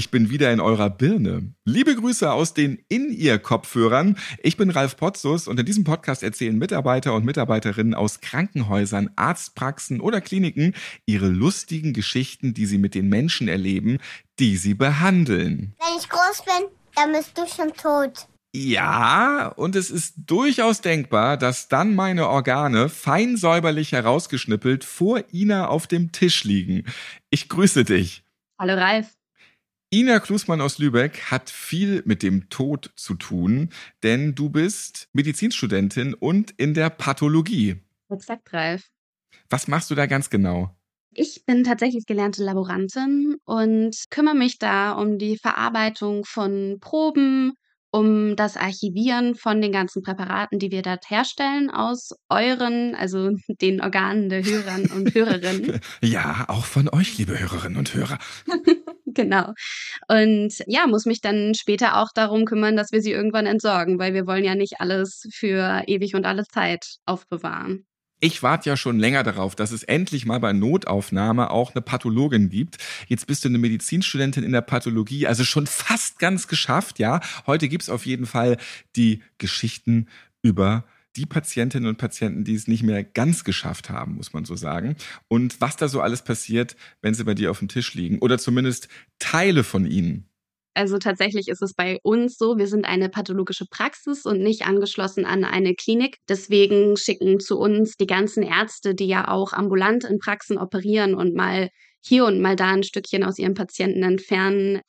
Ich bin wieder in eurer Birne. Liebe Grüße aus den In-Ear-Kopfhörern. Ich bin Ralf Potzus und in diesem Podcast erzählen Mitarbeiter und Mitarbeiterinnen aus Krankenhäusern, Arztpraxen oder Kliniken ihre lustigen Geschichten, die sie mit den Menschen erleben, die sie behandeln. Wenn ich groß bin, dann bist du schon tot. Ja, und es ist durchaus denkbar, dass dann meine Organe fein säuberlich herausgeschnippelt vor Ina auf dem Tisch liegen. Ich grüße dich. Hallo Ralf. Ina Klusmann aus Lübeck hat viel mit dem Tod zu tun, denn du bist Medizinstudentin und in der Pathologie. Exakt, Ralf. Was machst du da ganz genau? Ich bin tatsächlich gelernte Laborantin und kümmere mich da um die Verarbeitung von Proben, um das Archivieren von den ganzen Präparaten, die wir dort herstellen, aus euren, also den Organen der Hörern und Hörerinnen. Ja, auch von euch, liebe Hörerinnen und Hörer. genau. Und ja, muss mich dann später auch darum kümmern, dass wir sie irgendwann entsorgen, weil wir wollen ja nicht alles für ewig und alle Zeit aufbewahren. Ich warte ja schon länger darauf, dass es endlich mal bei Notaufnahme auch eine Pathologin gibt. Jetzt bist du eine Medizinstudentin in der Pathologie, also schon fast ganz geschafft, ja. Heute gibt's auf jeden Fall die Geschichten über die Patientinnen und Patienten, die es nicht mehr ganz geschafft haben, muss man so sagen. Und was da so alles passiert, wenn sie bei dir auf dem Tisch liegen oder zumindest Teile von ihnen. Also tatsächlich ist es bei uns so, wir sind eine pathologische Praxis und nicht angeschlossen an eine Klinik. Deswegen schicken zu uns die ganzen Ärzte, die ja auch ambulant in Praxen operieren und mal hier und mal da ein Stückchen aus ihren Patienten entfernen.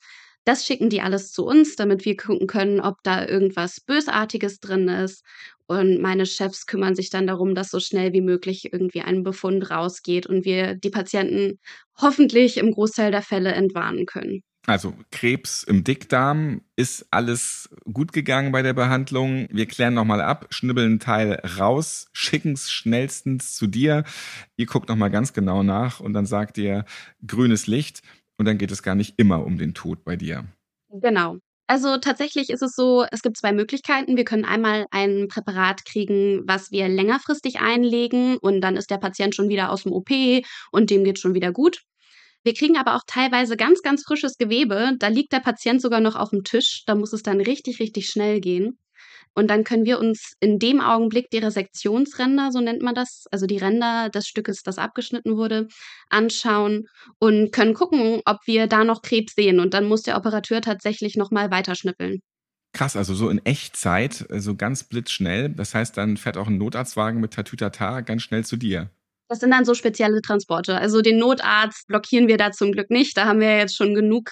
Das schicken die alles zu uns, damit wir gucken können, ob da irgendwas Bösartiges drin ist. Und meine Chefs kümmern sich dann darum, dass so schnell wie möglich irgendwie ein Befund rausgeht und wir die Patienten hoffentlich im Großteil der Fälle entwarnen können. Also Krebs im Dickdarm ist alles gut gegangen bei der Behandlung. Wir klären nochmal ab, schnibbeln einen Teil raus, schicken es schnellstens zu dir. Ihr guckt nochmal ganz genau nach und dann sagt ihr grünes Licht und dann geht es gar nicht immer um den Tod bei dir. Genau. Also tatsächlich ist es so, es gibt zwei Möglichkeiten. Wir können einmal ein Präparat kriegen, was wir längerfristig einlegen und dann ist der Patient schon wieder aus dem OP und dem geht schon wieder gut. Wir kriegen aber auch teilweise ganz, ganz frisches Gewebe. Da liegt der Patient sogar noch auf dem Tisch. Da muss es dann richtig, richtig schnell gehen. Und dann können wir uns in dem Augenblick die Resektionsränder, so nennt man das, also die Ränder des Stückes, das abgeschnitten wurde, anschauen und können gucken, ob wir da noch Krebs sehen. Und dann muss der Operateur tatsächlich nochmal weiterschnippeln. Krass, also so in Echtzeit, so ganz blitzschnell. Das heißt, dann fährt auch ein Notarztwagen mit Tatütata ganz schnell zu dir. Das sind dann so spezielle Transporte. Also den Notarzt blockieren wir da zum Glück nicht. Da haben wir jetzt schon genug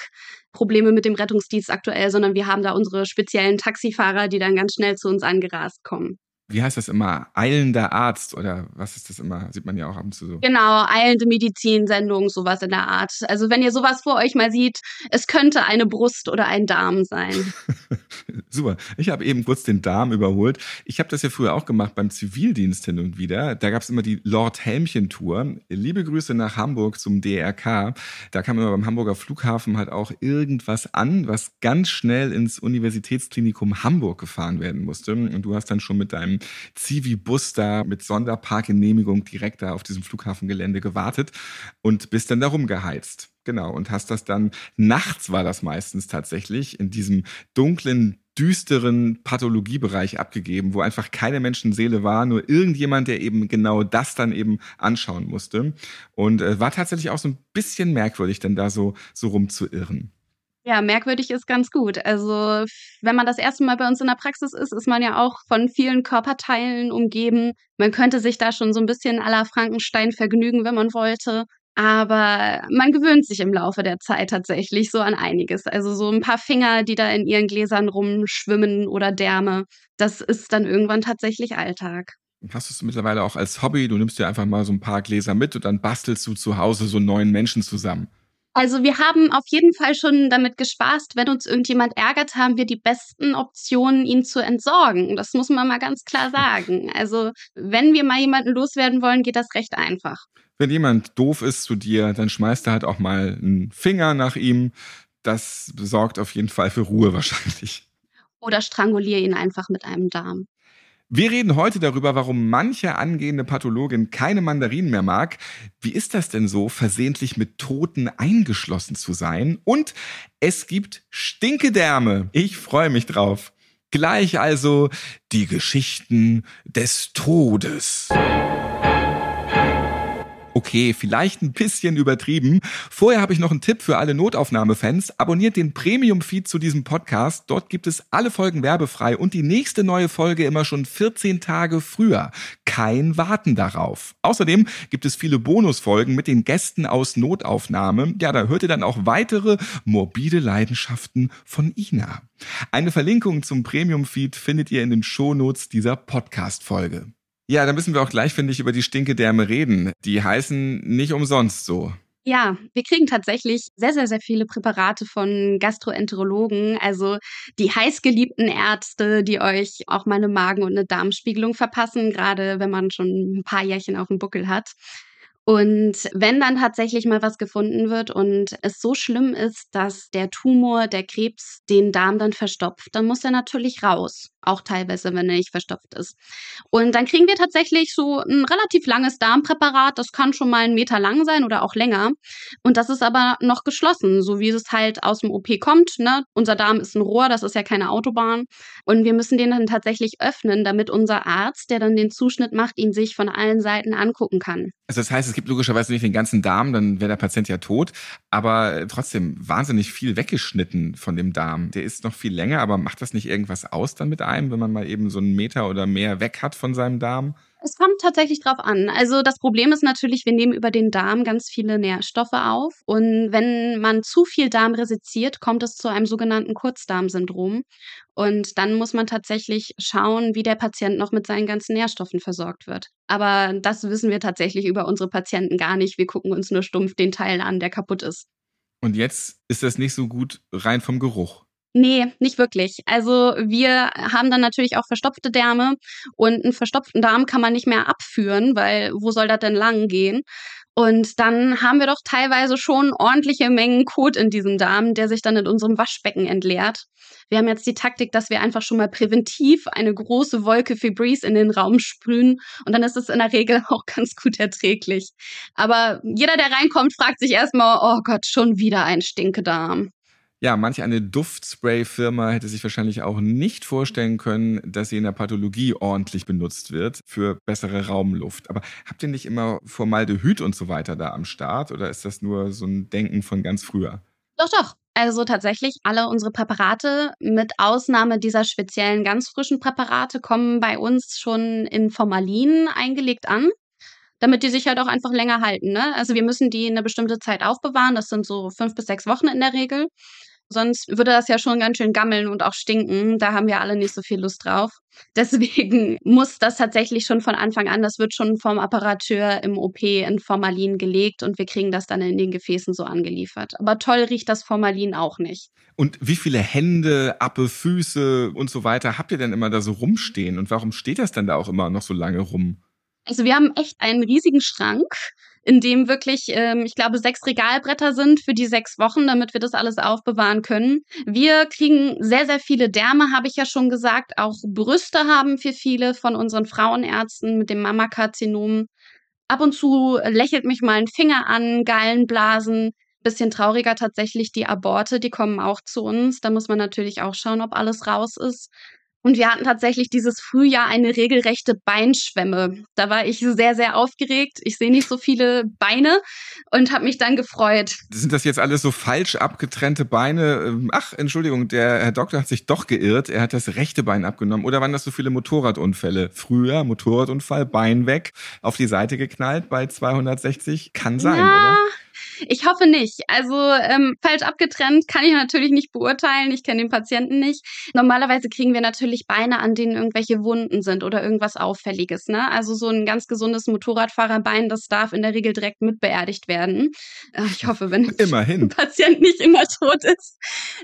Probleme mit dem Rettungsdienst aktuell, sondern wir haben da unsere speziellen Taxifahrer, die dann ganz schnell zu uns angerast kommen wie heißt das immer, eilender Arzt oder was ist das immer? Sieht man ja auch ab und zu so. Genau, eilende Medizinsendung, sowas in der Art. Also wenn ihr sowas vor euch mal sieht, es könnte eine Brust oder ein Darm sein. Super. Ich habe eben kurz den Darm überholt. Ich habe das ja früher auch gemacht beim Zivildienst hin und wieder. Da gab es immer die Lord Helmchen Tour. Liebe Grüße nach Hamburg zum DRK. Da kam immer beim Hamburger Flughafen halt auch irgendwas an, was ganz schnell ins Universitätsklinikum Hamburg gefahren werden musste. Und du hast dann schon mit deinem Zivi-Bus da mit Sonderparkgenehmigung direkt da auf diesem Flughafengelände gewartet und bist dann da rumgeheizt. Genau. Und hast das dann, nachts war das meistens tatsächlich, in diesem dunklen, düsteren Pathologiebereich abgegeben, wo einfach keine Menschenseele war, nur irgendjemand, der eben genau das dann eben anschauen musste. Und äh, war tatsächlich auch so ein bisschen merkwürdig, denn da so, so rumzuirren. Ja, merkwürdig ist ganz gut. Also, wenn man das erste Mal bei uns in der Praxis ist, ist man ja auch von vielen Körperteilen umgeben. Man könnte sich da schon so ein bisschen la Frankenstein vergnügen, wenn man wollte. Aber man gewöhnt sich im Laufe der Zeit tatsächlich so an einiges. Also so ein paar Finger, die da in ihren Gläsern rumschwimmen oder Därme, das ist dann irgendwann tatsächlich Alltag. Hast du es mittlerweile auch als Hobby? Du nimmst dir einfach mal so ein paar Gläser mit und dann bastelst du zu Hause so neuen Menschen zusammen. Also wir haben auf jeden Fall schon damit gespaßt, wenn uns irgendjemand ärgert, haben wir die besten Optionen, ihn zu entsorgen. Das muss man mal ganz klar sagen. Also wenn wir mal jemanden loswerden wollen, geht das recht einfach. Wenn jemand doof ist zu dir, dann schmeißt er halt auch mal einen Finger nach ihm. Das sorgt auf jeden Fall für Ruhe wahrscheinlich. Oder stranguliere ihn einfach mit einem Darm. Wir reden heute darüber, warum manche angehende Pathologin keine Mandarinen mehr mag. Wie ist das denn so, versehentlich mit Toten eingeschlossen zu sein? Und es gibt Stinkedärme. Ich freue mich drauf. Gleich also die Geschichten des Todes. Okay, vielleicht ein bisschen übertrieben. Vorher habe ich noch einen Tipp für alle Notaufnahmefans. Abonniert den Premium-Feed zu diesem Podcast. Dort gibt es alle Folgen werbefrei und die nächste neue Folge immer schon 14 Tage früher. Kein Warten darauf. Außerdem gibt es viele Bonusfolgen mit den Gästen aus Notaufnahme. Ja, da hört ihr dann auch weitere morbide Leidenschaften von Ina. Eine Verlinkung zum Premium-Feed findet ihr in den Shownotes dieser Podcast-Folge. Ja, dann müssen wir auch gleich, finde ich, über die Stinkedärme reden. Die heißen nicht umsonst so. Ja, wir kriegen tatsächlich sehr, sehr, sehr viele Präparate von Gastroenterologen, also die heißgeliebten Ärzte, die euch auch mal eine Magen- und eine Darmspiegelung verpassen, gerade wenn man schon ein paar Jährchen auf dem Buckel hat. Und wenn dann tatsächlich mal was gefunden wird und es so schlimm ist, dass der Tumor, der Krebs den Darm dann verstopft, dann muss er natürlich raus. Auch teilweise, wenn er nicht verstopft ist. Und dann kriegen wir tatsächlich so ein relativ langes Darmpräparat. Das kann schon mal einen Meter lang sein oder auch länger. Und das ist aber noch geschlossen, so wie es halt aus dem OP kommt. Ne? Unser Darm ist ein Rohr, das ist ja keine Autobahn. Und wir müssen den dann tatsächlich öffnen, damit unser Arzt, der dann den Zuschnitt macht, ihn sich von allen Seiten angucken kann. Also das heißt, es gibt logischerweise nicht den ganzen Darm, dann wäre der Patient ja tot. Aber trotzdem wahnsinnig viel weggeschnitten von dem Darm. Der ist noch viel länger, aber macht das nicht irgendwas aus dann mit einem, wenn man mal eben so einen Meter oder mehr weg hat von seinem Darm? Es kommt tatsächlich drauf an. Also das Problem ist natürlich, wir nehmen über den Darm ganz viele Nährstoffe auf. Und wenn man zu viel Darm resiziert, kommt es zu einem sogenannten Kurzdarmsyndrom. Und dann muss man tatsächlich schauen, wie der Patient noch mit seinen ganzen Nährstoffen versorgt wird. Aber das wissen wir tatsächlich über unsere Patienten gar nicht. Wir gucken uns nur stumpf den Teil an, der kaputt ist. Und jetzt ist das nicht so gut rein vom Geruch. Nee, nicht wirklich. Also wir haben dann natürlich auch verstopfte Därme und einen verstopften Darm kann man nicht mehr abführen, weil wo soll das denn lang gehen? Und dann haben wir doch teilweise schon ordentliche Mengen Kot in diesem Darm, der sich dann in unserem Waschbecken entleert. Wir haben jetzt die Taktik, dass wir einfach schon mal präventiv eine große Wolke Febreze in den Raum sprühen und dann ist es in der Regel auch ganz gut erträglich. Aber jeder, der reinkommt, fragt sich erstmal, oh Gott, schon wieder ein Stinkedarm. Ja, manch eine Duftspray-Firma hätte sich wahrscheinlich auch nicht vorstellen können, dass sie in der Pathologie ordentlich benutzt wird für bessere Raumluft. Aber habt ihr nicht immer Formaldehyd und so weiter da am Start oder ist das nur so ein Denken von ganz früher? Doch, doch. Also tatsächlich, alle unsere Präparate, mit Ausnahme dieser speziellen ganz frischen Präparate, kommen bei uns schon in Formalin eingelegt an damit die sich halt auch einfach länger halten. Ne? Also wir müssen die eine bestimmte Zeit aufbewahren. Das sind so fünf bis sechs Wochen in der Regel. Sonst würde das ja schon ganz schön gammeln und auch stinken. Da haben wir alle nicht so viel Lust drauf. Deswegen muss das tatsächlich schon von Anfang an, das wird schon vom Apparateur im OP in Formalin gelegt und wir kriegen das dann in den Gefäßen so angeliefert. Aber toll riecht das Formalin auch nicht. Und wie viele Hände, Appe, Füße und so weiter habt ihr denn immer da so rumstehen? Und warum steht das denn da auch immer noch so lange rum? Also wir haben echt einen riesigen Schrank in dem wirklich, ähm, ich glaube, sechs Regalbretter sind für die sechs Wochen, damit wir das alles aufbewahren können. Wir kriegen sehr, sehr viele Därme, habe ich ja schon gesagt. Auch Brüste haben für viele von unseren Frauenärzten mit dem Mammakarzinom. Ab und zu lächelt mich mal ein Finger an, Gallenblasen. Bisschen trauriger tatsächlich die Aborte, die kommen auch zu uns. Da muss man natürlich auch schauen, ob alles raus ist. Und wir hatten tatsächlich dieses Frühjahr eine regelrechte Beinschwemme. Da war ich sehr, sehr aufgeregt. Ich sehe nicht so viele Beine und habe mich dann gefreut. Sind das jetzt alles so falsch abgetrennte Beine? Ähm, ach, Entschuldigung, der Herr Doktor hat sich doch geirrt. Er hat das rechte Bein abgenommen. Oder waren das so viele Motorradunfälle? Früher Motorradunfall, Bein weg, auf die Seite geknallt bei 260? Kann sein, ja. oder? Ich hoffe nicht. Also ähm, falsch abgetrennt kann ich natürlich nicht beurteilen. Ich kenne den Patienten nicht. Normalerweise kriegen wir natürlich Beine, an denen irgendwelche Wunden sind oder irgendwas Auffälliges. Ne? Also so ein ganz gesundes Motorradfahrerbein, das darf in der Regel direkt mit beerdigt werden. Äh, ich hoffe, wenn Immerhin. der Patient nicht immer tot ist.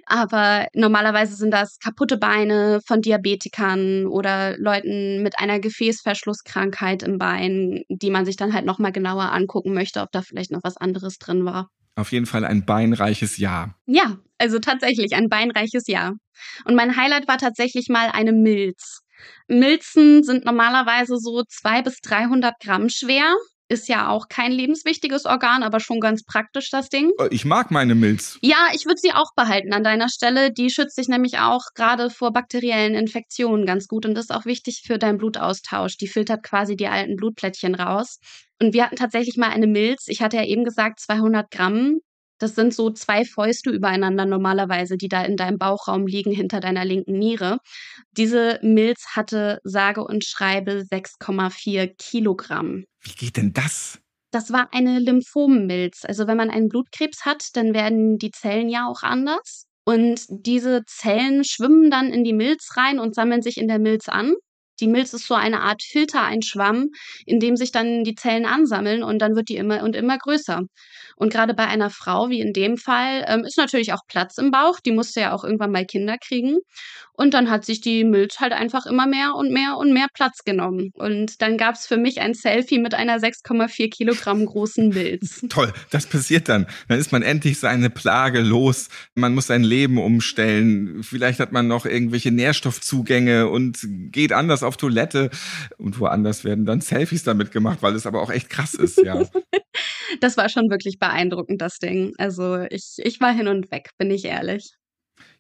Aber normalerweise sind das kaputte Beine von Diabetikern oder Leuten mit einer Gefäßverschlusskrankheit im Bein, die man sich dann halt nochmal genauer angucken möchte, ob da vielleicht noch was anderes drin war. Auf jeden Fall ein beinreiches Jahr. Ja, also tatsächlich ein beinreiches Jahr. Und mein Highlight war tatsächlich mal eine Milz. Milzen sind normalerweise so zwei bis 300 Gramm schwer. Ist ja auch kein lebenswichtiges Organ, aber schon ganz praktisch das Ding. Äh, Ich mag meine Milz. Ja, ich würde sie auch behalten an deiner Stelle. Die schützt dich nämlich auch gerade vor bakteriellen Infektionen ganz gut und ist auch wichtig für deinen Blutaustausch. Die filtert quasi die alten Blutplättchen raus. Und wir hatten tatsächlich mal eine Milz. Ich hatte ja eben gesagt 200 Gramm. Das sind so zwei Fäuste übereinander normalerweise, die da in deinem Bauchraum liegen, hinter deiner linken Niere. Diese Milz hatte sage und schreibe 6,4 Kilogramm. Wie geht denn das? Das war eine Lymphommilz. Also wenn man einen Blutkrebs hat, dann werden die Zellen ja auch anders. Und diese Zellen schwimmen dann in die Milz rein und sammeln sich in der Milz an. Die Milz ist so eine Art Filter, ein Schwamm, in dem sich dann die Zellen ansammeln und dann wird die immer und immer größer. Und gerade bei einer Frau, wie in dem Fall, ähm, ist natürlich auch Platz im Bauch. Die musste ja auch irgendwann mal Kinder kriegen. Und dann hat sich die Milz halt einfach immer mehr und mehr und mehr Platz genommen. Und dann gab es für mich ein Selfie mit einer 6,4 Kilogramm großen Milz. Toll, das passiert dann. Dann ist man endlich seine Plage los. Man muss sein Leben umstellen. Vielleicht hat man noch irgendwelche Nährstoffzugänge und geht anders auf Toilette. Und woanders werden dann Selfies damit gemacht, weil es aber auch echt krass ist, ja. Das war schon wirklich beeindruckend, das Ding. Also ich, ich war hin und weg, bin ich ehrlich.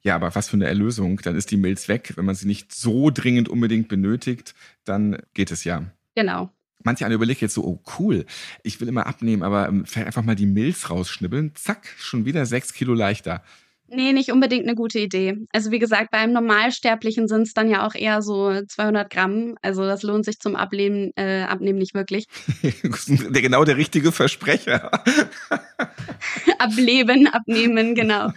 Ja, aber was für eine Erlösung. Dann ist die Milz weg. Wenn man sie nicht so dringend unbedingt benötigt, dann geht es ja. Genau. Manche einer überlegt jetzt so, oh cool, ich will immer abnehmen, aber ähm, vielleicht einfach mal die Milz rausschnibbeln. Zack, schon wieder sechs Kilo leichter. Nee, nicht unbedingt eine gute Idee. Also wie gesagt, beim Normalsterblichen sind es dann ja auch eher so 200 Gramm. Also das lohnt sich zum Abnehmen, äh, Abnehmen nicht wirklich. der, genau der richtige Versprecher. Ableben, abnehmen, genau.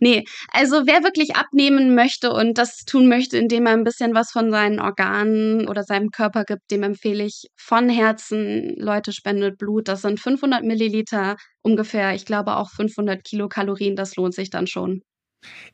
Nee, also wer wirklich abnehmen möchte und das tun möchte, indem er ein bisschen was von seinen Organen oder seinem Körper gibt, dem empfehle ich von Herzen, Leute, spendet Blut. Das sind 500 Milliliter, ungefähr, ich glaube auch 500 Kilokalorien. Das lohnt sich dann schon.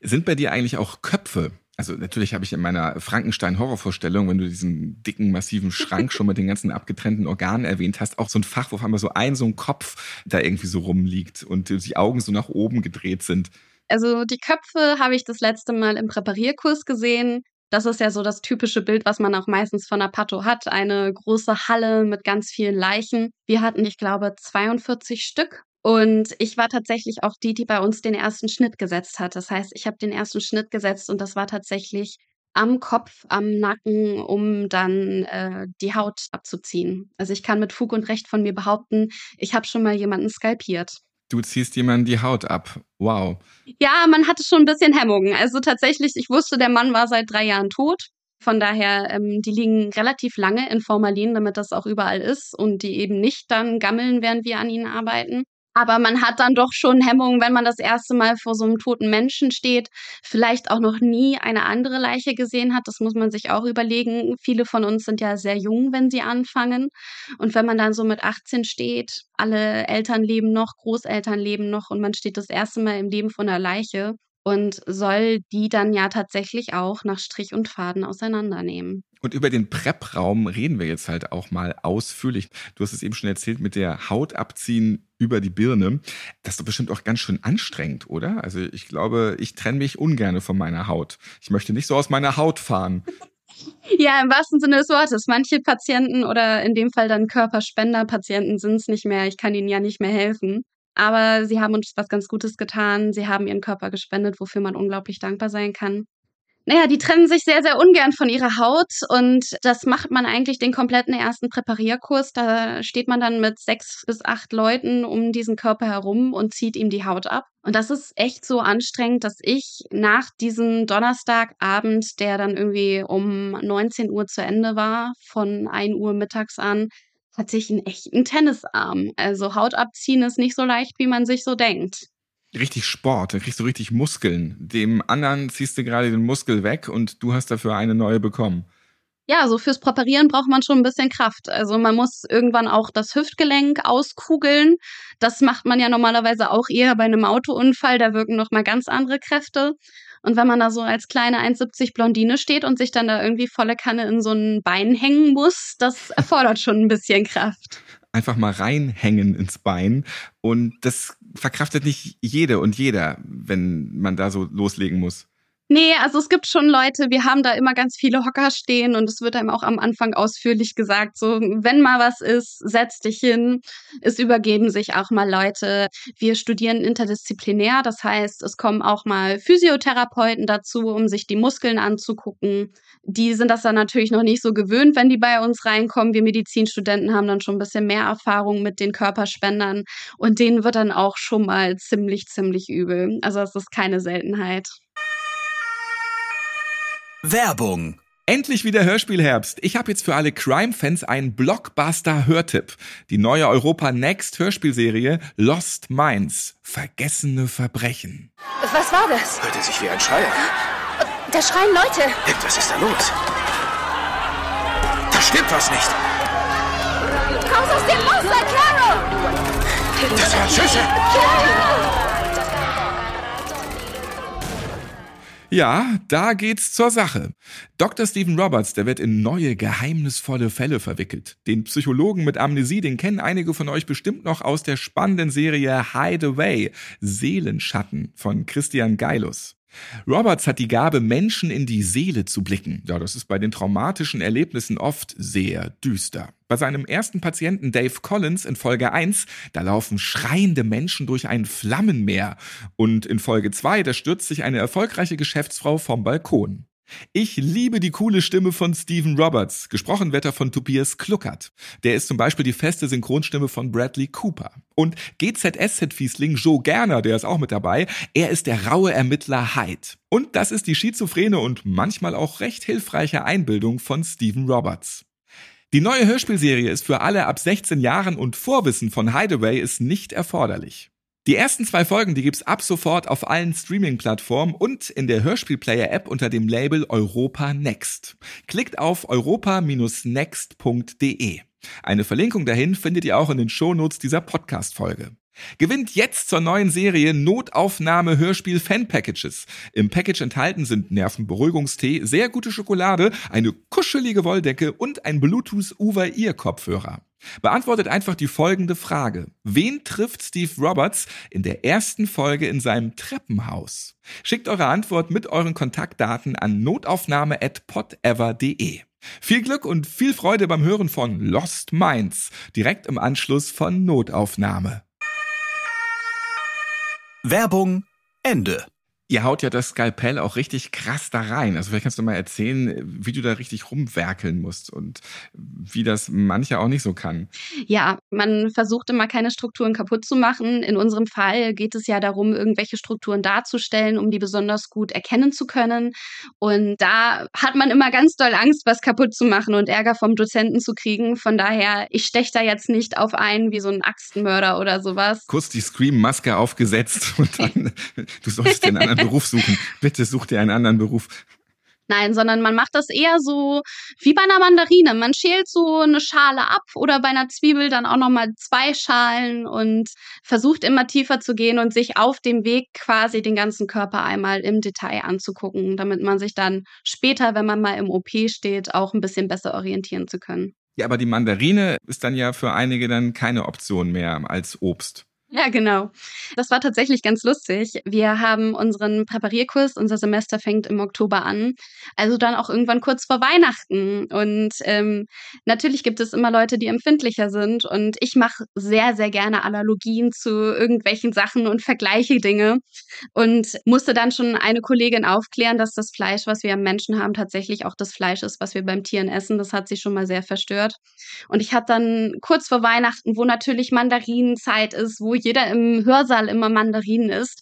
Sind bei dir eigentlich auch Köpfe? Also natürlich habe ich in meiner Frankenstein-Horrorvorstellung, wenn du diesen dicken, massiven Schrank schon mit den ganzen abgetrennten Organen erwähnt hast, auch so ein Fach, wo auf einmal so ein, so ein Kopf da irgendwie so rumliegt und die Augen so nach oben gedreht sind. Also die Köpfe habe ich das letzte Mal im Präparierkurs gesehen. Das ist ja so das typische Bild, was man auch meistens von der Pato hat. Eine große Halle mit ganz vielen Leichen. Wir hatten, ich glaube, 42 Stück. Und ich war tatsächlich auch die, die bei uns den ersten Schnitt gesetzt hat. Das heißt, ich habe den ersten Schnitt gesetzt und das war tatsächlich am Kopf, am Nacken, um dann äh, die Haut abzuziehen. Also ich kann mit Fug und Recht von mir behaupten, ich habe schon mal jemanden skalpiert. Du ziehst jemanden die Haut ab. Wow. Ja, man hatte schon ein bisschen Hemmungen. Also tatsächlich, ich wusste, der Mann war seit drei Jahren tot. Von daher, ähm, die liegen relativ lange in Formalin, damit das auch überall ist und die eben nicht dann gammeln, während wir an ihnen arbeiten. Aber man hat dann doch schon Hemmungen, wenn man das erste Mal vor so einem toten Menschen steht, vielleicht auch noch nie eine andere Leiche gesehen hat. Das muss man sich auch überlegen. Viele von uns sind ja sehr jung, wenn sie anfangen. Und wenn man dann so mit 18 steht, alle Eltern leben noch, Großeltern leben noch und man steht das erste Mal im Leben von einer Leiche und soll die dann ja tatsächlich auch nach Strich und Faden auseinandernehmen. Und über den Prep-Raum reden wir jetzt halt auch mal ausführlich. Du hast es eben schon erzählt mit der Haut abziehen über die Birne. Das ist doch bestimmt auch ganz schön anstrengend, oder? Also ich glaube, ich trenne mich ungerne von meiner Haut. Ich möchte nicht so aus meiner Haut fahren. Ja, im wahrsten Sinne des Wortes. Manche Patienten oder in dem Fall dann Körperspender-Patienten sind es nicht mehr. Ich kann ihnen ja nicht mehr helfen. Aber sie haben uns was ganz Gutes getan. Sie haben ihren Körper gespendet, wofür man unglaublich dankbar sein kann. Naja, die trennen sich sehr, sehr ungern von ihrer Haut und das macht man eigentlich den kompletten ersten Präparierkurs. Da steht man dann mit sechs bis acht Leuten um diesen Körper herum und zieht ihm die Haut ab. Und das ist echt so anstrengend, dass ich nach diesem Donnerstagabend, der dann irgendwie um 19 Uhr zu Ende war, von 1 Uhr mittags an, hatte ich einen echten Tennisarm. Also Haut abziehen ist nicht so leicht, wie man sich so denkt richtig Sport, da kriegst du richtig Muskeln. Dem anderen ziehst du gerade den Muskel weg und du hast dafür eine neue bekommen. Ja, so fürs Präparieren braucht man schon ein bisschen Kraft. Also man muss irgendwann auch das Hüftgelenk auskugeln. Das macht man ja normalerweise auch eher bei einem Autounfall. Da wirken noch mal ganz andere Kräfte. Und wenn man da so als kleine 1,70 Blondine steht und sich dann da irgendwie volle Kanne in so ein Bein hängen muss, das erfordert schon ein bisschen Kraft einfach mal reinhängen ins Bein. Und das verkraftet nicht jede und jeder, wenn man da so loslegen muss. Nee, also es gibt schon Leute, wir haben da immer ganz viele Hocker stehen und es wird einem auch am Anfang ausführlich gesagt, so wenn mal was ist, setz dich hin. Es übergeben sich auch mal Leute. Wir studieren interdisziplinär, das heißt, es kommen auch mal Physiotherapeuten dazu, um sich die Muskeln anzugucken. Die sind das dann natürlich noch nicht so gewöhnt, wenn die bei uns reinkommen. Wir Medizinstudenten haben dann schon ein bisschen mehr Erfahrung mit den Körperspendern und denen wird dann auch schon mal ziemlich, ziemlich übel. Also es ist keine Seltenheit. Werbung. Endlich wieder Hörspielherbst. Ich habe jetzt für alle Crime-Fans einen Blockbuster-Hörtipp. Die neue Europa Next Hörspielserie Lost Minds. Vergessene Verbrechen. Was war das? Hörte sich wie ein Schreier. Da schreien Leute. Was ist da los? Da stimmt was nicht. Raus aus dem Monster, Carol! Das waren Schüsse. Ja, da geht's zur Sache. Dr. Stephen Roberts, der wird in neue, geheimnisvolle Fälle verwickelt. Den Psychologen mit Amnesie, den kennen einige von euch bestimmt noch aus der spannenden Serie Hideaway, Seelenschatten von Christian Geilus. Roberts hat die Gabe, Menschen in die Seele zu blicken. Ja, das ist bei den traumatischen Erlebnissen oft sehr düster. Bei seinem ersten Patienten Dave Collins in Folge 1, da laufen schreiende Menschen durch ein Flammenmeer. Und in Folge 2, da stürzt sich eine erfolgreiche Geschäftsfrau vom Balkon. Ich liebe die coole Stimme von Stephen Roberts. Gesprochen wird er von Tobias Kluckert. Der ist zum Beispiel die feste Synchronstimme von Bradley Cooper. Und GZSZ-Fiesling Joe Gerner, der ist auch mit dabei. Er ist der raue Ermittler Hyde. Und das ist die schizophrene und manchmal auch recht hilfreiche Einbildung von Stephen Roberts. Die neue Hörspielserie ist für alle ab 16 Jahren und Vorwissen von Hideaway ist nicht erforderlich. Die ersten zwei Folgen, die gibt's ab sofort auf allen Streaming-Plattformen und in der Hörspielplayer-App unter dem Label Europa Next. Klickt auf europa-next.de. Eine Verlinkung dahin findet ihr auch in den Shownotes dieser Podcast-Folge. Gewinnt jetzt zur neuen Serie Notaufnahme Hörspiel Fan Packages. Im Package enthalten sind Nervenberuhigungstee, sehr gute Schokolade, eine kuschelige Wolldecke und ein Bluetooth Uber Ear Kopfhörer. Beantwortet einfach die folgende Frage. Wen trifft Steve Roberts in der ersten Folge in seinem Treppenhaus? Schickt eure Antwort mit euren Kontaktdaten an notaufnahme@podever.de. Viel Glück und viel Freude beim Hören von Lost Minds, direkt im Anschluss von Notaufnahme. Werbung Ende. Ihr haut ja das Skalpell auch richtig krass da rein. Also vielleicht kannst du mal erzählen, wie du da richtig rumwerkeln musst und wie das mancher auch nicht so kann. Ja, man versucht immer keine Strukturen kaputt zu machen. In unserem Fall geht es ja darum, irgendwelche Strukturen darzustellen, um die besonders gut erkennen zu können. Und da hat man immer ganz doll Angst, was kaputt zu machen und Ärger vom Dozenten zu kriegen. Von daher, ich steche da jetzt nicht auf einen wie so ein Axtenmörder oder sowas. Kurz die Scream-Maske aufgesetzt und dann, du sollst den anderen anderen Beruf suchen. Bitte such dir einen anderen Beruf. Nein, sondern man macht das eher so wie bei einer Mandarine. Man schält so eine Schale ab oder bei einer Zwiebel dann auch nochmal zwei Schalen und versucht immer tiefer zu gehen und sich auf dem Weg quasi den ganzen Körper einmal im Detail anzugucken, damit man sich dann später, wenn man mal im OP steht, auch ein bisschen besser orientieren zu können. Ja, aber die Mandarine ist dann ja für einige dann keine Option mehr als Obst. Ja, genau. Das war tatsächlich ganz lustig. Wir haben unseren Präparierkurs, unser Semester fängt im Oktober an, also dann auch irgendwann kurz vor Weihnachten. Und ähm, natürlich gibt es immer Leute, die empfindlicher sind. Und ich mache sehr, sehr gerne Analogien zu irgendwelchen Sachen und vergleiche Dinge. Und musste dann schon eine Kollegin aufklären, dass das Fleisch, was wir am Menschen haben, tatsächlich auch das Fleisch ist, was wir beim Tieren essen. Das hat sie schon mal sehr verstört. Und ich hatte dann kurz vor Weihnachten, wo natürlich Mandarinenzeit ist, wo jeder im Hörsaal immer Mandarinen isst,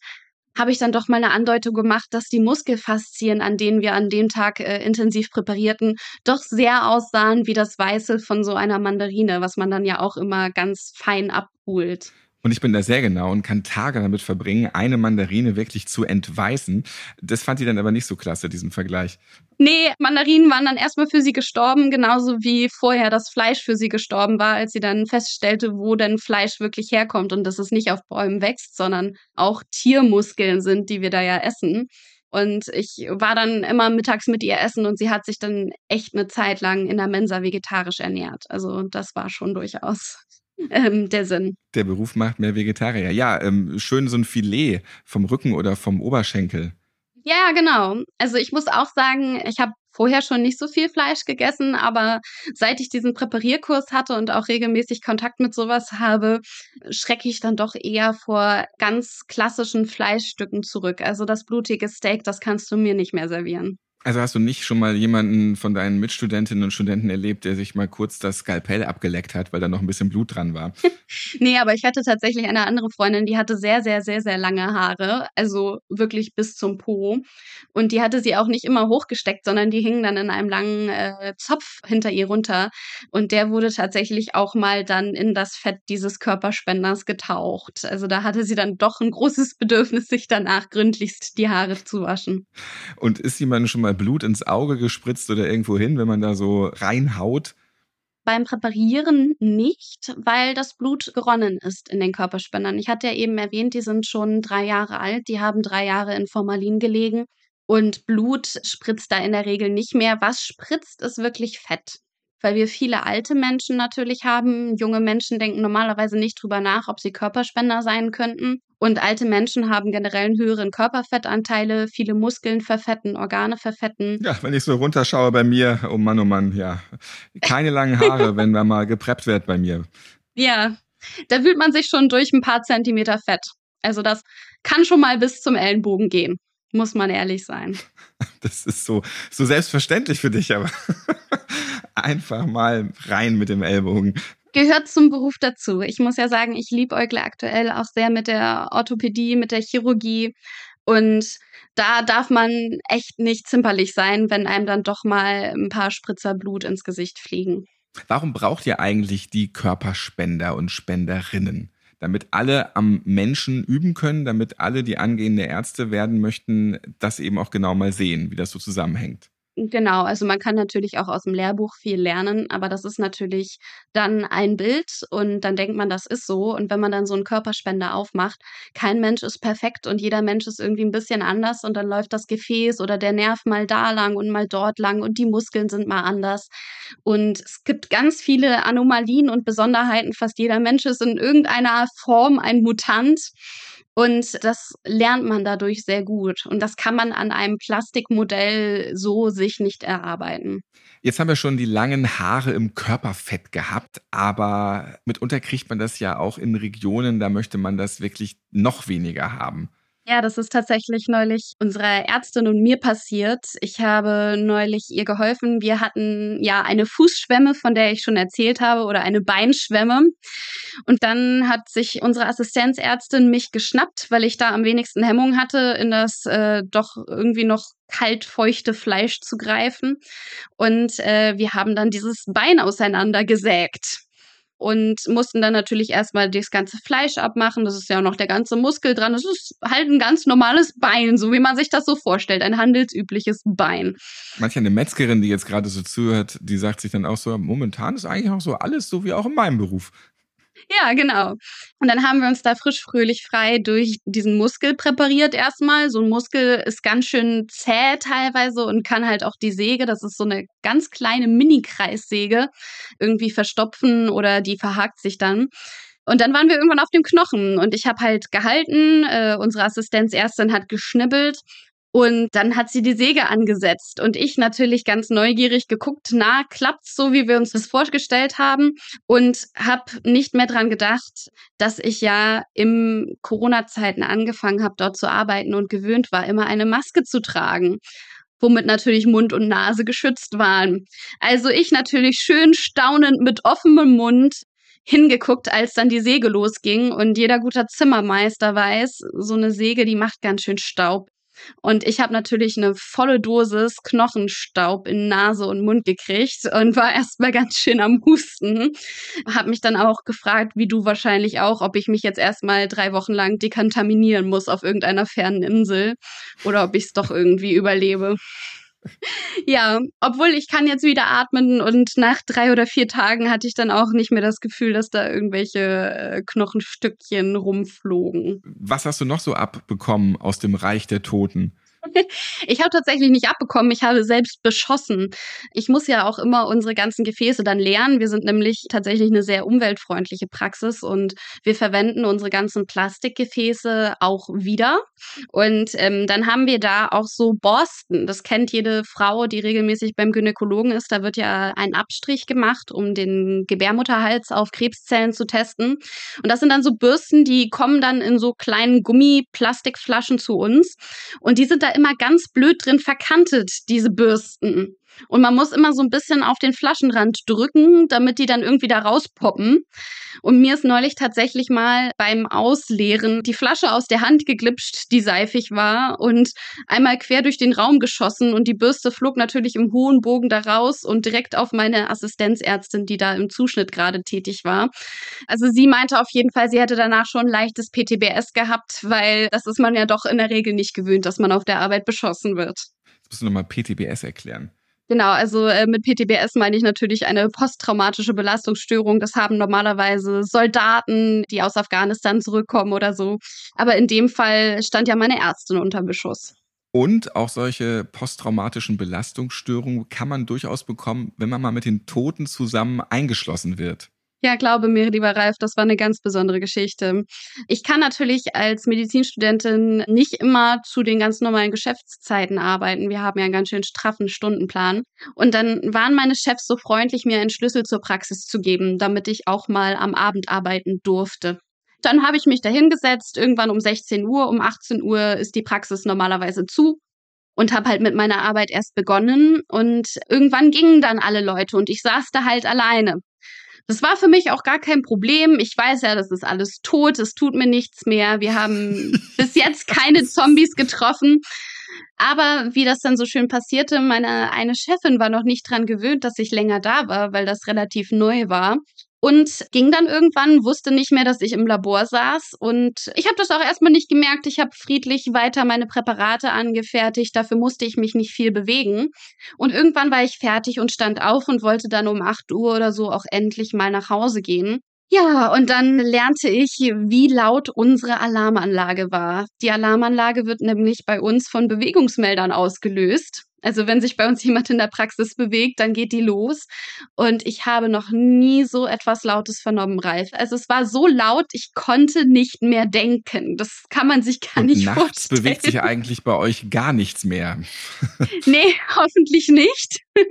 habe ich dann doch mal eine Andeutung gemacht, dass die Muskelfaszien, an denen wir an dem Tag äh, intensiv präparierten, doch sehr aussahen wie das Weiße von so einer Mandarine, was man dann ja auch immer ganz fein abholt. Und ich bin da sehr genau und kann Tage damit verbringen, eine Mandarine wirklich zu entweißen. Das fand die dann aber nicht so klasse, diesen Vergleich. Nee, Mandarinen waren dann erstmal für sie gestorben, genauso wie vorher das Fleisch für sie gestorben war, als sie dann feststellte, wo denn Fleisch wirklich herkommt und dass es nicht auf Bäumen wächst, sondern auch Tiermuskeln sind, die wir da ja essen. Und ich war dann immer mittags mit ihr essen und sie hat sich dann echt eine Zeit lang in der Mensa vegetarisch ernährt. Also das war schon durchaus ähm, der Sinn. Der Beruf macht mehr Vegetarier. Ja, ähm, schön so ein Filet vom Rücken oder vom Oberschenkel. Ja, genau. Also ich muss auch sagen, ich habe vorher schon nicht so viel Fleisch gegessen, aber seit ich diesen Präparierkurs hatte und auch regelmäßig Kontakt mit sowas habe, schrecke ich dann doch eher vor ganz klassischen Fleischstücken zurück. Also das blutige Steak, das kannst du mir nicht mehr servieren. Also hast du nicht schon mal jemanden von deinen Mitstudentinnen und Studenten erlebt, der sich mal kurz das Skalpell abgeleckt hat, weil da noch ein bisschen Blut dran war? nee, aber ich hatte tatsächlich eine andere Freundin, die hatte sehr, sehr, sehr, sehr lange Haare, also wirklich bis zum Po. Und die hatte sie auch nicht immer hochgesteckt, sondern die hingen dann in einem langen äh, Zopf hinter ihr runter. Und der wurde tatsächlich auch mal dann in das Fett dieses Körperspenders getaucht. Also da hatte sie dann doch ein großes Bedürfnis, sich danach gründlichst die Haare zu waschen. Und ist jemand schon mal mal Blut ins Auge gespritzt oder irgendwo hin, wenn man da so reinhaut? Beim Präparieren nicht, weil das Blut geronnen ist in den Körperspendern. Ich hatte ja eben erwähnt, die sind schon drei Jahre alt, die haben drei Jahre in Formalin gelegen und Blut spritzt da in der Regel nicht mehr. Was spritzt, ist wirklich Fett weil wir viele alte Menschen natürlich haben. Junge Menschen denken normalerweise nicht drüber nach, ob sie Körperspender sein könnten. Und alte Menschen haben generell einen höheren Körperfettanteile, viele Muskeln verfetten, Organe verfetten. Ja, wenn ich so runterschaue bei mir, oh Mann, oh Mann, ja. Keine langen Haare, wenn man mal gepreppt wird bei mir. Ja, da wühlt man sich schon durch ein paar Zentimeter Fett. Also das kann schon mal bis zum Ellenbogen gehen, muss man ehrlich sein. Das ist so, so selbstverständlich für dich, aber einfach mal rein mit dem Ellbogen. Gehört zum Beruf dazu. Ich muss ja sagen, ich liebäugle aktuell auch sehr mit der Orthopädie, mit der Chirurgie. Und da darf man echt nicht zimperlich sein, wenn einem dann doch mal ein paar Spritzer Blut ins Gesicht fliegen. Warum braucht ihr eigentlich die Körperspender und Spenderinnen? Damit alle am Menschen üben können, damit alle, die angehende Ärzte werden möchten, das eben auch genau mal sehen, wie das so zusammenhängt. Genau, also man kann natürlich auch aus dem Lehrbuch viel lernen, aber das ist natürlich dann ein Bild und dann denkt man, das ist so. Und wenn man dann so einen Körperspender aufmacht, kein Mensch ist perfekt und jeder Mensch ist irgendwie ein bisschen anders und dann läuft das Gefäß oder der Nerv mal da lang und mal dort lang und die Muskeln sind mal anders. Und es gibt ganz viele Anomalien und Besonderheiten. Fast jeder Mensch ist in irgendeiner Form ein Mutant. Und das lernt man dadurch sehr gut. Und das kann man an einem Plastikmodell so sich nicht erarbeiten. Jetzt haben wir schon die langen Haare im Körperfett gehabt, aber mitunter kriegt man das ja auch in Regionen, da möchte man das wirklich noch weniger haben. Ja, das ist tatsächlich neulich unserer Ärztin und mir passiert. Ich habe neulich ihr geholfen. Wir hatten ja eine Fußschwemme, von der ich schon erzählt habe, oder eine Beinschwemme. Und dann hat sich unsere Assistenzärztin mich geschnappt, weil ich da am wenigsten Hemmung hatte, in das äh, doch irgendwie noch kaltfeuchte Fleisch zu greifen. Und äh, wir haben dann dieses Bein auseinandergesägt und mussten dann natürlich erstmal das ganze Fleisch abmachen. Das ist ja noch der ganze Muskel dran. Das ist halt ein ganz normales Bein, so wie man sich das so vorstellt. Ein handelsübliches Bein. Manche eine Metzgerin, die jetzt gerade so zuhört, die sagt sich dann auch so, momentan ist eigentlich auch so alles so wie auch in meinem Beruf. Ja, genau. Und dann haben wir uns da frisch, fröhlich, frei durch diesen Muskel präpariert erstmal. So ein Muskel ist ganz schön zäh teilweise und kann halt auch die Säge, das ist so eine ganz kleine Mini-Kreissäge, irgendwie verstopfen oder die verhakt sich dann. Und dann waren wir irgendwann auf dem Knochen und ich habe halt gehalten, äh, unsere Assistenzärztin hat geschnibbelt und dann hat sie die Säge angesetzt und ich natürlich ganz neugierig geguckt, na, klappt's so, wie wir uns das vorgestellt haben und habe nicht mehr dran gedacht, dass ich ja im Corona-Zeiten angefangen habe, dort zu arbeiten und gewöhnt war, immer eine Maske zu tragen womit natürlich Mund und Nase geschützt waren. Also ich natürlich schön staunend mit offenem Mund hingeguckt, als dann die Säge losging. Und jeder guter Zimmermeister weiß, so eine Säge, die macht ganz schön Staub. Und ich habe natürlich eine volle Dosis Knochenstaub in Nase und Mund gekriegt und war erstmal ganz schön am Husten. Habe mich dann auch gefragt, wie du wahrscheinlich auch, ob ich mich jetzt erstmal drei Wochen lang dekontaminieren muss auf irgendeiner fernen Insel oder ob ich es doch irgendwie überlebe ja, obwohl ich kann jetzt wieder atmen und nach drei oder vier Tagen hatte ich dann auch nicht mehr das Gefühl, dass da irgendwelche äh, Knochenstückchen rumflogen. Was hast du noch so abbekommen aus dem Reich der Toten? Ich habe tatsächlich nicht abbekommen, ich habe selbst beschossen. Ich muss ja auch immer unsere ganzen Gefäße dann leeren. Wir sind nämlich tatsächlich eine sehr umweltfreundliche Praxis und wir verwenden unsere ganzen Plastikgefäße auch wieder. Und ähm, dann haben wir da auch so Borsten. Das kennt jede Frau, die regelmäßig beim Gynäkologen ist. Da wird ja ein Abstrich gemacht, um den Gebärmutterhals auf Krebszellen zu testen. Und das sind dann so Bürsten, die kommen dann in so kleinen Gummiplastikflaschen zu uns. Und die sind da immer ganz blöd drin verkantet, diese Bürsten. Und man muss immer so ein bisschen auf den Flaschenrand drücken, damit die dann irgendwie da rauspoppen. Und mir ist neulich tatsächlich mal beim Ausleeren die Flasche aus der Hand geglitscht, die seifig war und einmal quer durch den Raum geschossen und die Bürste flog natürlich im hohen Bogen da raus und direkt auf meine Assistenzärztin, die da im Zuschnitt gerade tätig war. Also sie meinte auf jeden Fall, sie hätte danach schon leichtes PTBS gehabt, weil das ist man ja doch in der Regel nicht gewöhnt, dass man auf der Arbeit beschossen wird. Jetzt musst du nochmal PTBS erklären. Genau, also äh, mit PTBS meine ich natürlich eine posttraumatische Belastungsstörung. Das haben normalerweise Soldaten, die aus Afghanistan zurückkommen oder so. Aber in dem Fall stand ja meine Ärztin unter Beschuss. Und auch solche posttraumatischen Belastungsstörungen kann man durchaus bekommen, wenn man mal mit den Toten zusammen eingeschlossen wird. Ja, glaube mir, lieber Ralf, das war eine ganz besondere Geschichte. Ich kann natürlich als Medizinstudentin nicht immer zu den ganz normalen Geschäftszeiten arbeiten. Wir haben ja einen ganz schön straffen Stundenplan. Und dann waren meine Chefs so freundlich, mir einen Schlüssel zur Praxis zu geben, damit ich auch mal am Abend arbeiten durfte. Dann habe ich mich dahingesetzt, irgendwann um 16 Uhr, um 18 Uhr ist die Praxis normalerweise zu und habe halt mit meiner Arbeit erst begonnen und irgendwann gingen dann alle Leute und ich saß da halt alleine. Das war für mich auch gar kein Problem. Ich weiß ja, das ist alles tot, es tut mir nichts mehr. Wir haben bis jetzt keine Zombies getroffen. Aber wie das dann so schön passierte, meine eine Chefin war noch nicht dran gewöhnt, dass ich länger da war, weil das relativ neu war und ging dann irgendwann, wusste nicht mehr, dass ich im Labor saß und ich habe das auch erstmal nicht gemerkt. Ich habe friedlich weiter meine Präparate angefertigt, dafür musste ich mich nicht viel bewegen und irgendwann war ich fertig und stand auf und wollte dann um 8 Uhr oder so auch endlich mal nach Hause gehen. Ja, und dann lernte ich, wie laut unsere Alarmanlage war. Die Alarmanlage wird nämlich bei uns von Bewegungsmeldern ausgelöst. Also wenn sich bei uns jemand in der Praxis bewegt, dann geht die los. Und ich habe noch nie so etwas Lautes vernommen, Ralf. Also es war so laut, ich konnte nicht mehr denken. Das kann man sich gar Und nicht nachts vorstellen. bewegt sich eigentlich bei euch gar nichts mehr. Nee, hoffentlich nicht.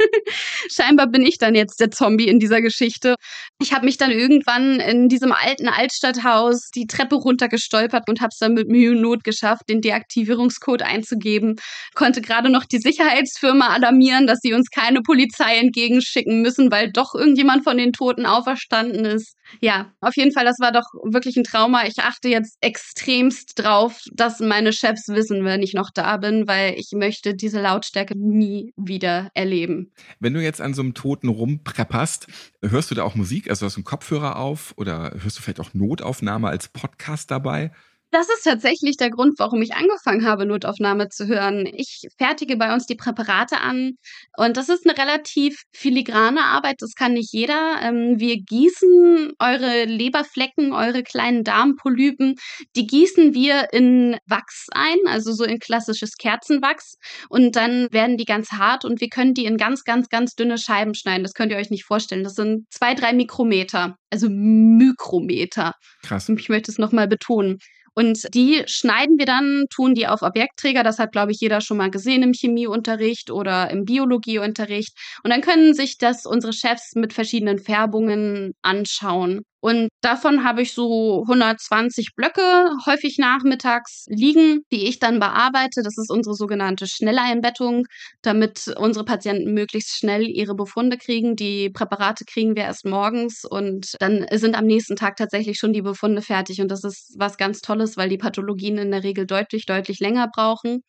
Scheinbar bin ich dann jetzt der Zombie in dieser Geschichte. Ich habe mich dann irgendwann in diesem alten Altstadthaus die Treppe runtergestolpert und habe es dann mit Mühe und Not geschafft, den Deaktivierungscode einzugeben. Konnte gerade noch die Sicherheitsfirma alarmieren, dass sie uns keine Polizei entgegenschicken müssen, weil doch irgendjemand von den Toten auferstanden ist. Ja, auf jeden Fall, das war doch wirklich ein Trauma. Ich achte jetzt extremst drauf, dass meine Chefs wissen, wenn ich noch da bin, weil ich möchte diese Lautstärke nie wieder erleben. Wenn du jetzt an so einem Toten rumprepperst, hörst du da auch Musik? Also hast du einen Kopfhörer auf oder hörst du vielleicht auch Notaufnahme als Podcast dabei? Das ist tatsächlich der Grund, warum ich angefangen habe, Notaufnahme zu hören. Ich fertige bei uns die Präparate an und das ist eine relativ filigrane Arbeit. Das kann nicht jeder. Ähm, wir gießen eure Leberflecken, eure kleinen Darmpolypen, die gießen wir in Wachs ein, also so in klassisches Kerzenwachs und dann werden die ganz hart und wir können die in ganz, ganz, ganz dünne Scheiben schneiden. Das könnt ihr euch nicht vorstellen. Das sind zwei, drei Mikrometer, also Mikrometer. Krass. Ich möchte es nochmal betonen. Und die schneiden wir dann, tun die auf Objektträger. Das hat, glaube ich, jeder schon mal gesehen im Chemieunterricht oder im Biologieunterricht. Und dann können sich das unsere Chefs mit verschiedenen Färbungen anschauen. Und davon habe ich so 120 Blöcke häufig nachmittags liegen, die ich dann bearbeite. Das ist unsere sogenannte Schnelleinbettung, damit unsere Patienten möglichst schnell ihre Befunde kriegen. Die Präparate kriegen wir erst morgens und dann sind am nächsten Tag tatsächlich schon die Befunde fertig. Und das ist was ganz Tolles, weil die Pathologien in der Regel deutlich, deutlich länger brauchen.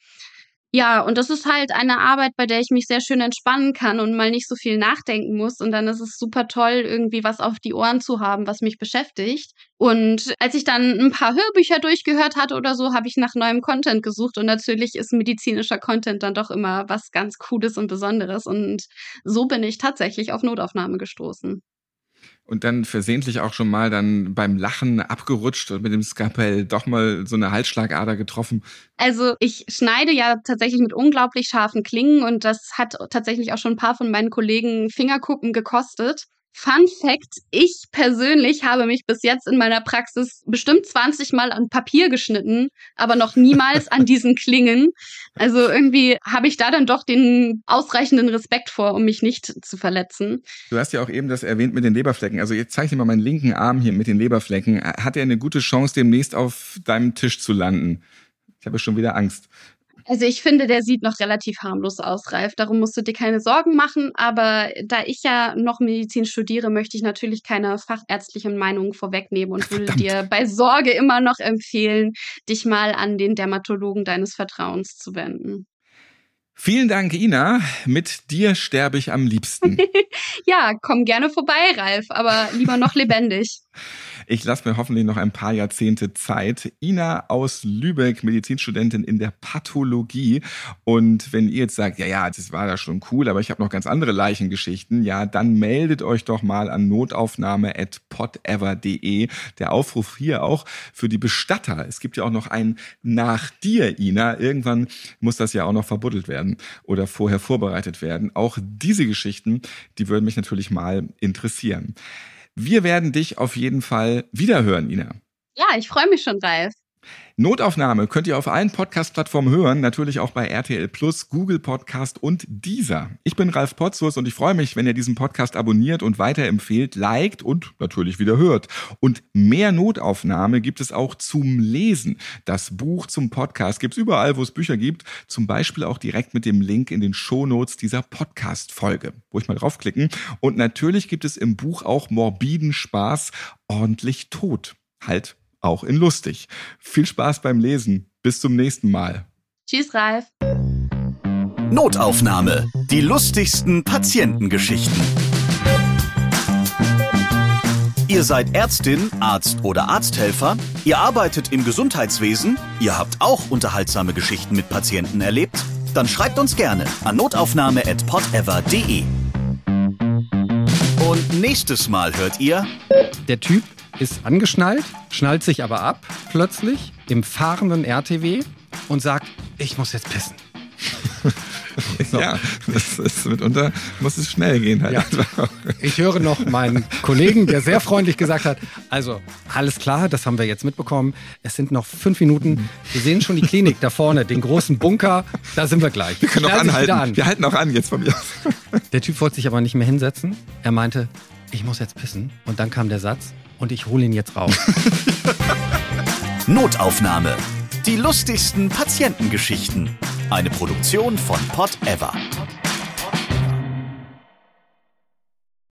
Ja, und das ist halt eine Arbeit, bei der ich mich sehr schön entspannen kann und mal nicht so viel nachdenken muss. Und dann ist es super toll, irgendwie was auf die Ohren zu haben, was mich beschäftigt. Und als ich dann ein paar Hörbücher durchgehört hatte oder so, habe ich nach neuem Content gesucht. Und natürlich ist medizinischer Content dann doch immer was ganz Cooles und Besonderes. Und so bin ich tatsächlich auf Notaufnahme gestoßen und dann versehentlich auch schon mal dann beim Lachen abgerutscht und mit dem Skalpell doch mal so eine Halsschlagader getroffen? Also ich schneide ja tatsächlich mit unglaublich scharfen Klingen und das hat tatsächlich auch schon ein paar von meinen Kollegen Fingerkuppen gekostet. Fun Fact, ich persönlich habe mich bis jetzt in meiner Praxis bestimmt 20 Mal an Papier geschnitten, aber noch niemals an diesen Klingen. Also irgendwie habe ich da dann doch den ausreichenden Respekt vor, um mich nicht zu verletzen. Du hast ja auch eben das erwähnt mit den Leberflecken. Also jetzt zeige ich dir mal meinen linken Arm hier mit den Leberflecken. Hat er eine gute Chance, demnächst auf deinem Tisch zu landen? Ich habe schon wieder Angst. Also ich finde, der sieht noch relativ harmlos aus, Ralf. Darum musst du dir keine Sorgen machen. Aber da ich ja noch Medizin studiere, möchte ich natürlich keine fachärztlichen Meinungen vorwegnehmen und würde dir bei Sorge immer noch empfehlen, dich mal an den Dermatologen deines Vertrauens zu wenden. Vielen Dank, Ina. Mit dir sterbe ich am liebsten. ja, komm gerne vorbei, Ralf, aber lieber noch lebendig. Ich lasse mir hoffentlich noch ein paar Jahrzehnte Zeit. Ina aus Lübeck, Medizinstudentin in der Pathologie. Und wenn ihr jetzt sagt, ja, ja, das war da schon cool, aber ich habe noch ganz andere Leichengeschichten, ja, dann meldet euch doch mal an notaufnahme.podever.de. Der Aufruf hier auch für die Bestatter. Es gibt ja auch noch einen nach dir, Ina. Irgendwann muss das ja auch noch verbuddelt werden oder vorher vorbereitet werden. Auch diese Geschichten, die würden mich natürlich mal interessieren. Wir werden dich auf jeden Fall wiederhören, Ina. Ja, ich freue mich schon, Ralf. Notaufnahme könnt ihr auf allen Podcast-Plattformen hören, natürlich auch bei RTL Plus, Google Podcast und dieser. Ich bin Ralf Potzus und ich freue mich, wenn ihr diesen Podcast abonniert und weiterempfehlt, liked und natürlich wieder hört. Und mehr Notaufnahme gibt es auch zum Lesen. Das Buch zum Podcast gibt es überall, wo es Bücher gibt, zum Beispiel auch direkt mit dem Link in den Shownotes dieser Podcast-Folge. Wo ich mal draufklicken. Und natürlich gibt es im Buch auch morbiden Spaß, ordentlich tot. Halt auch in lustig. Viel Spaß beim Lesen. Bis zum nächsten Mal. Tschüss, Ralf. Notaufnahme. Die lustigsten Patientengeschichten. Ihr seid Ärztin, Arzt oder Arzthelfer, ihr arbeitet im Gesundheitswesen, ihr habt auch unterhaltsame Geschichten mit Patienten erlebt, dann schreibt uns gerne an notaufnahme@podever.de. Und nächstes Mal hört ihr Der Typ ist angeschnallt, schnallt sich aber ab plötzlich im fahrenden RTW und sagt, ich muss jetzt pissen. so. Ja, das ist mitunter muss es schnell gehen halt. Ja. Ich höre noch meinen Kollegen, der sehr freundlich gesagt hat, also alles klar, das haben wir jetzt mitbekommen. Es sind noch fünf Minuten. Wir sehen schon die Klinik da vorne, den großen Bunker. Da sind wir gleich. Wir können noch anhalten. An. Wir halten auch an jetzt von mir aus. Der Typ wollte sich aber nicht mehr hinsetzen. Er meinte, ich muss jetzt pissen. Und dann kam der Satz, und ich hole ihn jetzt raus. Notaufnahme. Die lustigsten Patientengeschichten. Eine Produktion von Pot Ever.